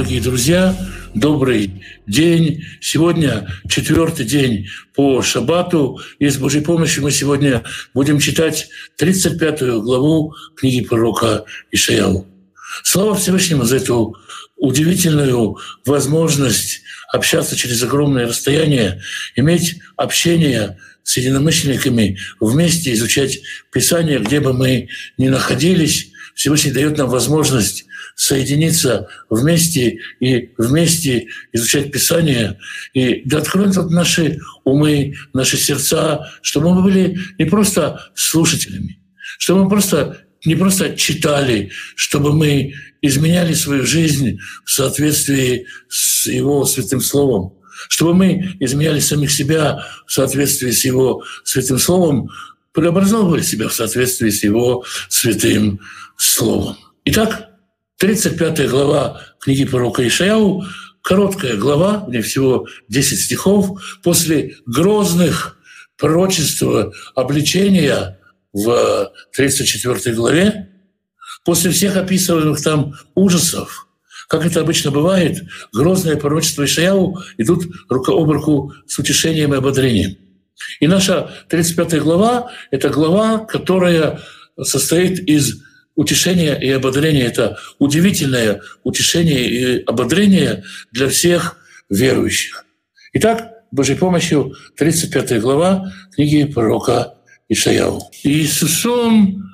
дорогие друзья, добрый день. Сегодня четвертый день по Шабату. И с Божьей помощью мы сегодня будем читать 35 главу книги пророка Ишаяу. Слава Всевышнему за эту удивительную возможность общаться через огромное расстояние, иметь общение с единомышленниками, вместе изучать Писание, где бы мы ни находились. Всевышний дает нам возможность соединиться вместе и вместе изучать Писание. И да откроет вот наши умы, наши сердца, чтобы мы были не просто слушателями, чтобы мы просто не просто читали, чтобы мы изменяли свою жизнь в соответствии с Его Святым Словом, чтобы мы изменяли самих себя в соответствии с Его Святым Словом, преобразовывали себя в соответствии с Его Святым Словом. Итак, 35 глава книги пророка Ишаяу, короткая глава, в ней всего 10 стихов, после грозных пророчеств обличения в 34 главе, после всех описываемых там ужасов, как это обычно бывает, грозное пророчество Ишаяу идут рука об руку с утешением и ободрением. И наша 35 глава — это глава, которая состоит из утешение и ободрение — это удивительное утешение и ободрение для всех верующих. Итак, Божьей помощью 35 глава книги пророка Ишаяу. «Иисусом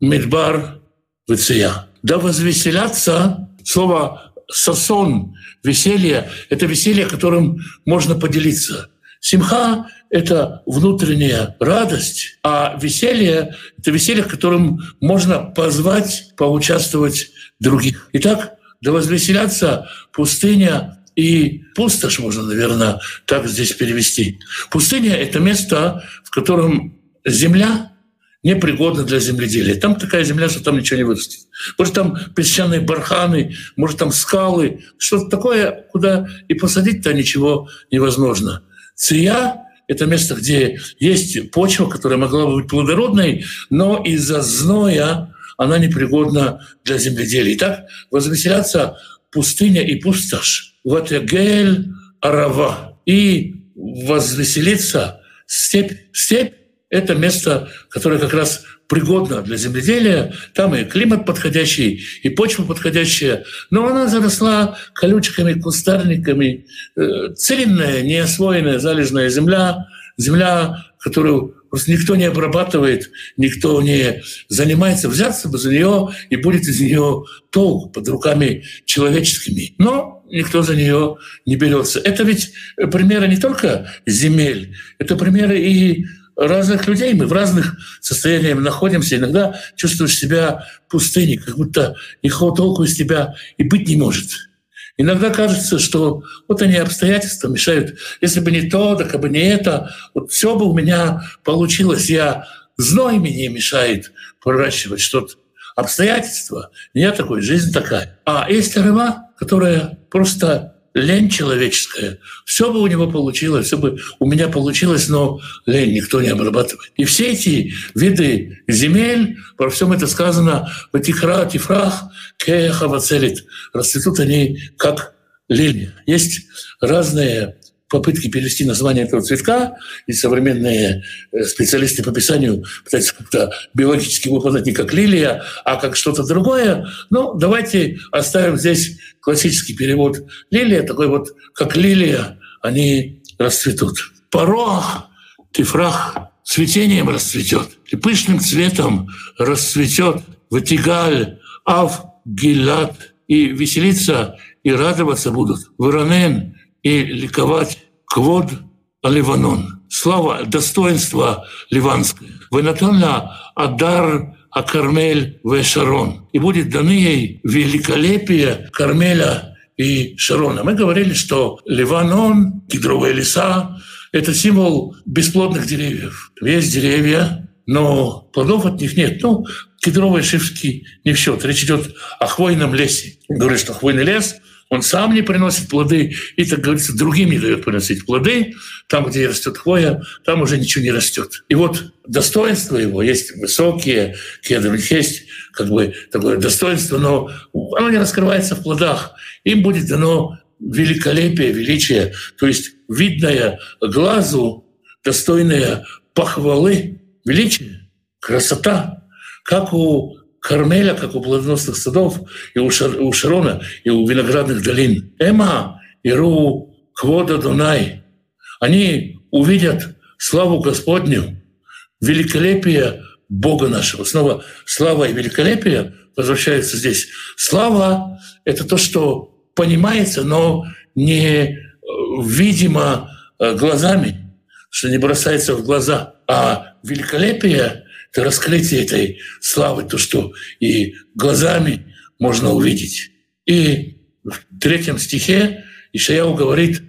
Медбар Веция». «Да возвеселятся» слово «сосон», «веселье» — это веселье, которым можно поделиться. Симха это внутренняя радость, а веселье — это веселье, в котором можно позвать, поучаствовать других. Итак, да возвеселятся пустыня и пустошь, можно, наверное, так здесь перевести. Пустыня — это место, в котором земля непригодна для земледелия. Там такая земля, что там ничего не вырастет. Может, там песчаные барханы, может, там скалы, что-то такое, куда и посадить-то ничего невозможно. Ция это место, где есть почва, которая могла бы быть плодородной, но из-за зноя она непригодна для земледелия. Итак, возвеселятся пустыня и пустошь. Вот Гель Арава. И возвеселиться степь. Степь — это место, которое как раз пригодна для земледелия, там и климат подходящий, и почва подходящая, но она заросла колючками, кустарниками, э, целинная, неосвоенная залежная земля, земля, которую просто никто не обрабатывает, никто не занимается, взяться бы за нее, и будет из нее толк под руками человеческими. Но никто за нее не берется. Это ведь примеры не только земель, это примеры и разных людей, мы в разных состояниях находимся. Иногда чувствуешь себя пустыней, как будто никакого толку из тебя и быть не может. Иногда кажется, что вот они обстоятельства мешают. Если бы не то, так бы не это, вот все бы у меня получилось. Я зной мне мешает проращивать что-то. Обстоятельства. Не такой, жизнь такая. А есть рыба, которая просто лень человеческая. Все бы у него получилось, все бы у меня получилось, но лень никто не обрабатывает. И все эти виды земель, про всем это сказано, в Тихра, Тифрах, Кехава целит, расцветут они как лилия. Есть разные попытки перевести название этого цветка, и современные э, специалисты по писанию пытаются как-то биологически выполнять не как лилия, а как что-то другое. Но давайте оставим здесь классический перевод лилия, такой вот, как лилия, они расцветут. Порох, тифрах, цветением расцветет, и пышным цветом расцветет Ватигаль, Ав, Гилат, и веселиться и радоваться будут. Воронен, и ликовать квод Ливанон. Слава, достоинство ливанское. Венатана Адар а Кармель в Шарон. И будет даны ей великолепие Кармеля и Шарона. Мы говорили, что Ливанон, кедровые леса, это символ бесплодных деревьев. Есть деревья, но плодов от них нет. Ну, кедровые шишки не в счет. Речь идет о хвойном лесе. Говорят, что хвойный лес Он сам не приносит плоды и, так говорится, другим не дает приносить плоды. Там, где растет хвоя, там уже ничего не растет. И вот достоинство его есть высокие, кедры, есть как бы такое достоинство, но оно не раскрывается в плодах. Им будет дано великолепие, величие, то есть видное глазу, достойное похвалы, величие, красота, как у Кармеля, как у плодоносных садов, и у, Шар, у Шарона, и у виноградных долин. Эма, Иру, Квода, Дунай. Они увидят славу Господню, великолепие Бога нашего. Снова слава и великолепие возвращаются здесь. Слава — это то, что понимается, но не э, видимо э, глазами, что не бросается в глаза. А великолепие — раскрытие этой славы, то, что и глазами можно увидеть. И в третьем стихе Ишаяу говорит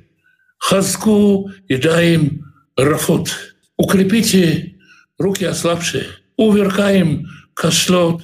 «Хазку и дай им рафут». Укрепите руки ослабшие, уверкаем кашлот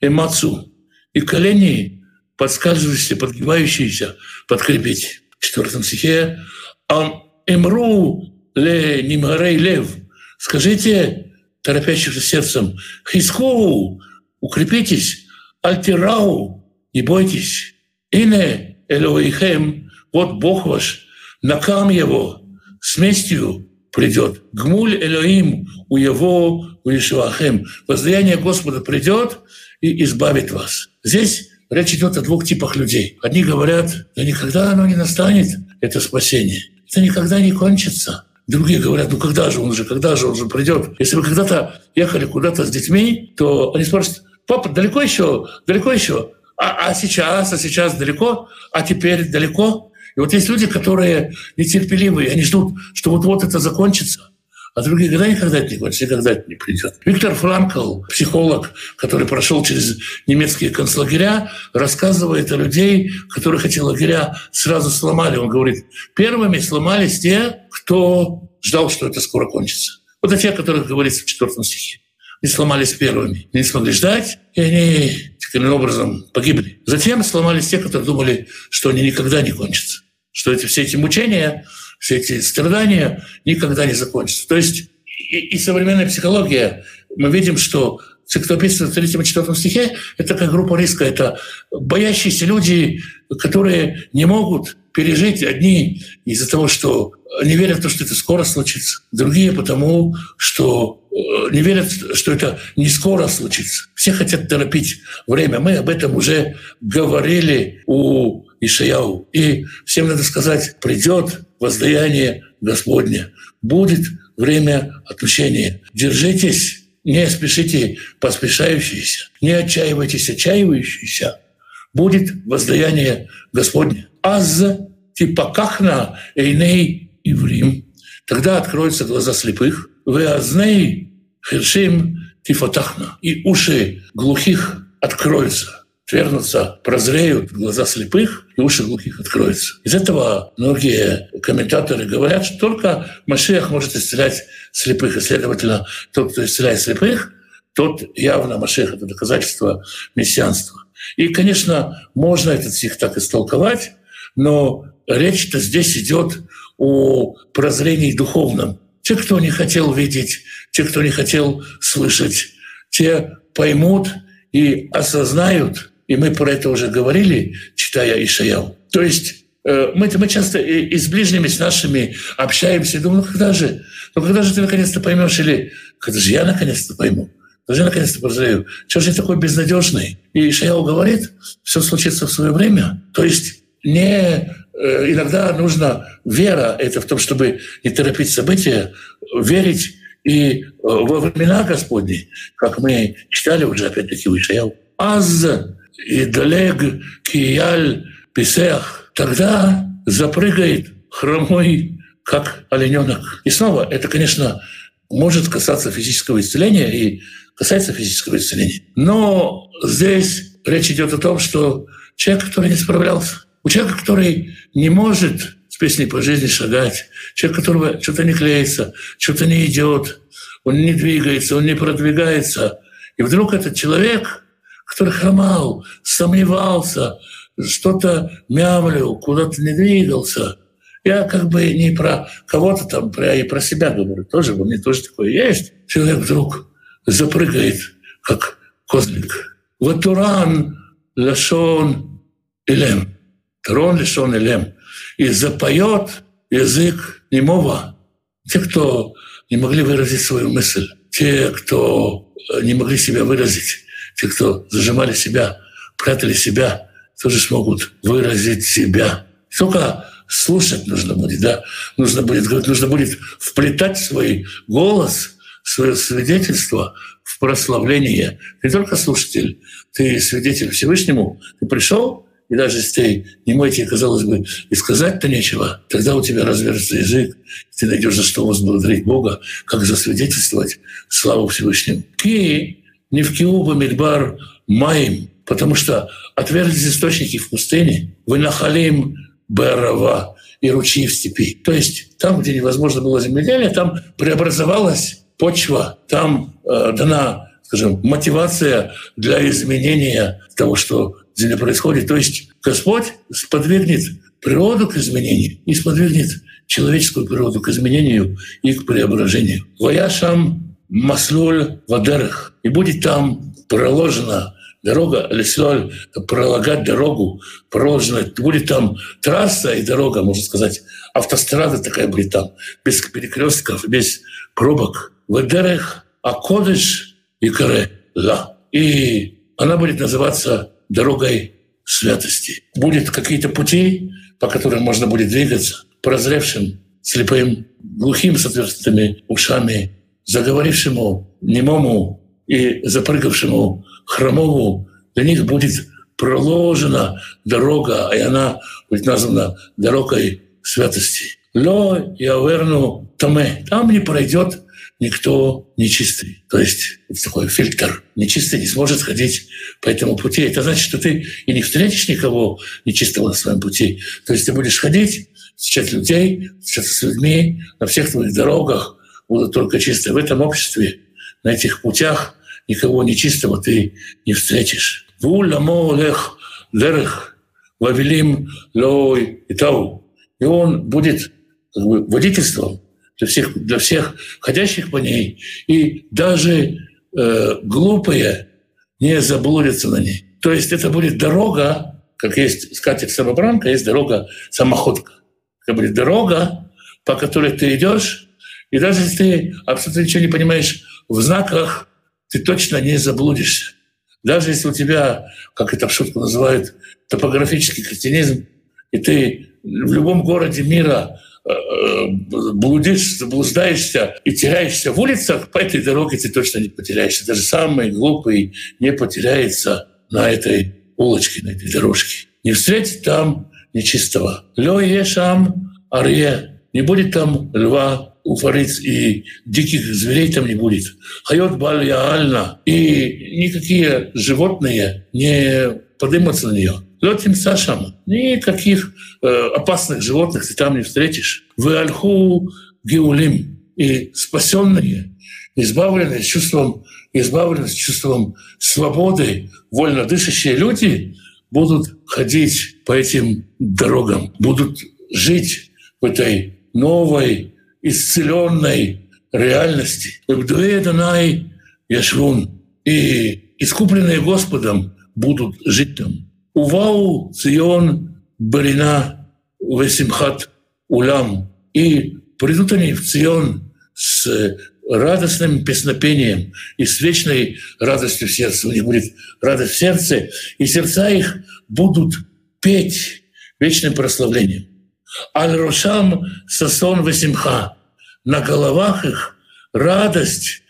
и мацу, и колени подсказывающиеся, подгибающиеся, подкрепить. В четвертом стихе «Ам эмру ле нимгарей лев» Скажите торопящимся сердцем «Хискову, укрепитесь, альтирау, не бойтесь, ине Элоихем, вот Бог ваш, накам его, с местью придет. Гмуль Элоим у его у Ишуахем. Воздаяние Господа придет и избавит вас. Здесь Речь идет о двух типах людей. Одни говорят, да никогда оно не настанет, это спасение. Это никогда не кончится. Другие говорят, ну когда же он же, когда же он же придет? Если вы когда-то ехали куда-то с детьми, то они спрашивают, папа, далеко еще, далеко еще? А, а сейчас, а сейчас далеко? А теперь далеко? И вот есть люди, которые нетерпеливые, они ждут, что вот-вот это закончится а другие года никогда не кончится, никогда это не придет. Виктор Франкл, психолог, который прошел через немецкие концлагеря, рассказывает о людей, которых эти лагеря сразу сломали. Он говорит, первыми сломались те, кто ждал, что это скоро кончится. Вот те, о которых говорится в четвертом стихе. Они сломались первыми. Не смогли ждать, и они таким образом погибли. Затем сломались те, которые думали, что они никогда не кончатся. Что эти, все эти мучения все эти страдания никогда не закончатся. То есть и, и современная психология, мы видим, что те, кто описывает в 3 4 стихе, это как группа риска, это боящиеся люди, которые не могут пережить одни из-за того, что не верят в то, что это скоро случится, другие потому, что э, не верят, что это не скоро случится. Все хотят торопить время. Мы об этом уже говорили у Ишаяу. И всем надо сказать, придет воздаяние Господне, будет время отмщения. Держитесь, не спешите поспешающиеся, не отчаивайтесь отчаивающиеся. Будет воздаяние Господне. Аз типакахна эйней иврим. Тогда откроются глаза слепых. Вы азней хершим тифотахна. И уши глухих откроются отвергнутся, прозреют глаза слепых, уши глухих откроются. Из этого многие комментаторы говорят, что только Машех может исцелять слепых, и, следовательно, тот, кто исцеляет слепых, тот явно Машех — это доказательство мессианства. И, конечно, можно этот стих так истолковать, но речь-то здесь идет о прозрении духовном. Те, кто не хотел видеть, те, кто не хотел слышать, те поймут и осознают, и мы про это уже говорили, читая Ишаял. То есть э, мы, мы часто и с ближними, с нашими общаемся и думаем, ну когда же, ну когда же ты наконец-то поймешь, или когда же я наконец-то пойму, когда же я наконец-то прозрею, что же я такой безнадежный? И Ишаял говорит, все случится в свое время. То есть не э, иногда нужна вера, это в том, чтобы не торопить события, верить и э, во времена Господни, как мы читали уже опять-таки у Ишаял, «Аз и долег кияль писех, тогда запрыгает хромой, как олененок. И снова, это, конечно, может касаться физического исцеления и касается физического исцеления. Но здесь речь идет о том, что человек, который не справлялся, у человека, который не может с песней по жизни шагать, человек, которого что-то не клеится, что-то не идет, он не двигается, он не продвигается, и вдруг этот человек который хромал, сомневался, что-то мямлю, куда-то не двигался. Я как бы не про кого-то там, про, и про себя говорю. Тоже у меня тоже такое есть. Человек вдруг запрыгает, как козлик. Ватуран лашон илем. Трон лишен илем. И запоет язык немого. Те, кто не могли выразить свою мысль, те, кто не могли себя выразить, те, кто зажимали себя, прятали себя, тоже смогут выразить себя. Только слушать нужно будет, да, нужно будет нужно будет вплетать свой голос, свое свидетельство в прославление. Ты только слушатель, ты свидетель Всевышнему. Ты пришел, и даже если ты не мой, тебе, казалось бы, и сказать-то нечего, тогда у тебя развернется язык, и ты найдешь за что возблагодарить Бога, как засвидетельствовать славу Всевышнему. Ки не в Киуба Мидбар Маим, потому что отверзлись источники в пустыне, вы нахалим Берова и ручьи в степи. То есть там, где невозможно было земледелие, там преобразовалась почва, там э, дана, скажем, мотивация для изменения того, что в земле происходит. То есть Господь сподвигнет природу к изменению и сподвигнет человеческую природу к изменению и к преображению. Ваяшам маслюль вадерах. И будет там проложена дорога, леслоль, пролагать дорогу, проложена, будет там трасса и дорога, можно сказать, автострада такая будет там, без перекрестков, без пробок. Ведерех, Акодыш и Каре, Ла. И она будет называться дорогой святости. Будет какие-то пути, по которым можно будет двигаться, прозревшим, слепым, глухим с отверстыми ушами, заговорившему, немому и запрыгавшему хромому, для них будет проложена дорога, и она будет названа дорогой святости. Ло яверну таме. Там не пройдет никто нечистый. То есть такой фильтр. Нечистый не сможет ходить по этому пути. Это значит, что ты и не встретишь никого нечистого на своем пути. То есть ты будешь ходить, встречать людей, встречаться с людьми, на всех твоих дорогах будут только чистые. В этом обществе, на этих путях никого нечистого ты не встретишь. Вуламолех лерех вавилим лой и тау. И он будет как бы, водительством для всех, для всех ходящих по ней. И даже э, глупые не заблудятся на ней. То есть это будет дорога, как есть скатерть самобранка, есть дорога самоходка. Это будет дорога, по которой ты идешь, и даже если ты абсолютно ничего не понимаешь в знаках, ты точно не заблудишься. Даже если у тебя, как это в шутку называют, топографический кретинизм, и ты в любом городе мира э, блудишь, заблуждаешься и теряешься в улицах, по этой дороге ты точно не потеряешься. Даже самый глупый не потеряется на этой улочке, на этой дорожке. Не встретит там нечистого. Лё ешам арье. Не будет там льва, уфариц и диких зверей там не будет. Хайот бальяальна. И никакие животные не поднимутся на нее. Летим Сашам. Никаких э, опасных животных ты там не встретишь. Вы альху геулим. И спасенные, избавленные чувством, избавленные чувством свободы, вольно дышащие люди будут ходить по этим дорогам, будут жить в этой новой исцеленной реальности. Яшвун. И искупленные Господом будут жить там. Увау Цион Барина Весимхат Улам. И придут они в Цион с радостным песнопением и с вечной радостью в сердце. У них будет радость в сердце, и сердца их будут петь вечным прославлением. Аль-Рошам Сасон Васимха. На головах их радость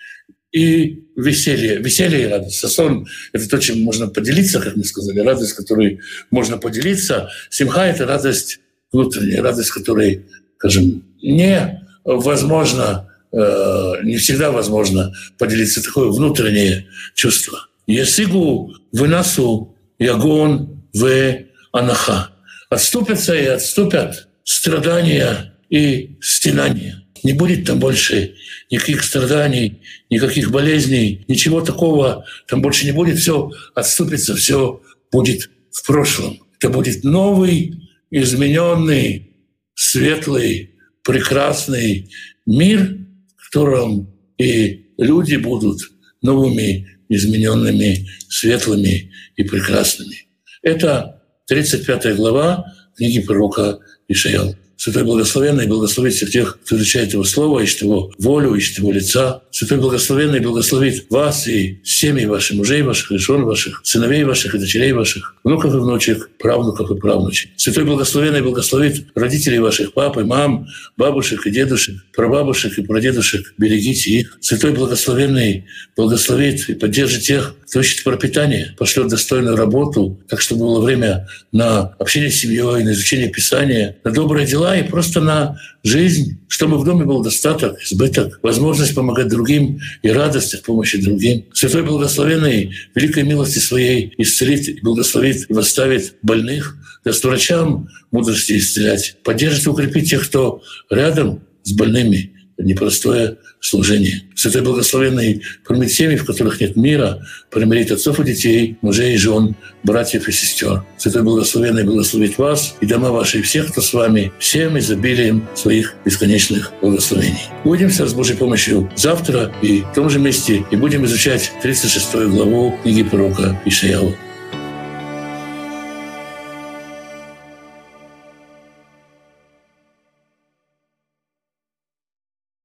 и веселье. Веселье и радость. Сасон — это то, чем можно поделиться, как мы сказали. Радость, которой можно поделиться. Симха — это радость внутренняя, радость, которой, скажем, невозможно, э, не всегда возможно поделиться. Такое внутреннее чувство. Есигу выносу ягон в анаха. Отступятся и отступят страдания и стенания. Не будет там больше никаких страданий, никаких болезней, ничего такого там больше не будет. Все отступится, все будет в прошлом. Это будет новый, измененный, светлый, прекрасный мир, в котором и люди будут новыми, измененными, светлыми и прекрасными. Это 35 глава книги пророка Ишаял. Святой Благословенный благословит всех тех, кто изучает Его Слово, ищет Его волю, ищет Его лица. Святой Благословенный благословит вас и семьи ваших, мужей ваших, жен ваших, сыновей ваших и дочерей ваших, внуков и внучек, правнуков и правнучек. Святой Благословенный благословит родителей ваших, пап и мам, бабушек и дедушек, прабабушек и прадедушек. Берегите их. Святой Благословенный благословит и поддержит тех, кто ищет пропитание, пошлет достойную работу, так чтобы было время на общение с семьей, на изучение Писания, на добрые дела и просто на жизнь, чтобы в доме был достаток, избыток, возможность помогать другим и радость от помощи другим. Святой Благословенный великой милости своей исцелит благословит и восставит больных, даст врачам мудрости исцелять, поддержит и укрепит тех, кто рядом с больными, непростое служение. Святой Благословенный примет семьи, в которых нет мира, примирит отцов и детей, мужей и жен, братьев и сестер. Святой Благословенный благословит вас и дома ваши, всех, кто с вами, всем изобилием своих бесконечных благословений. Увидимся с Божьей помощью завтра и в том же месте, и будем изучать 36 главу книги пророка Ишаяу.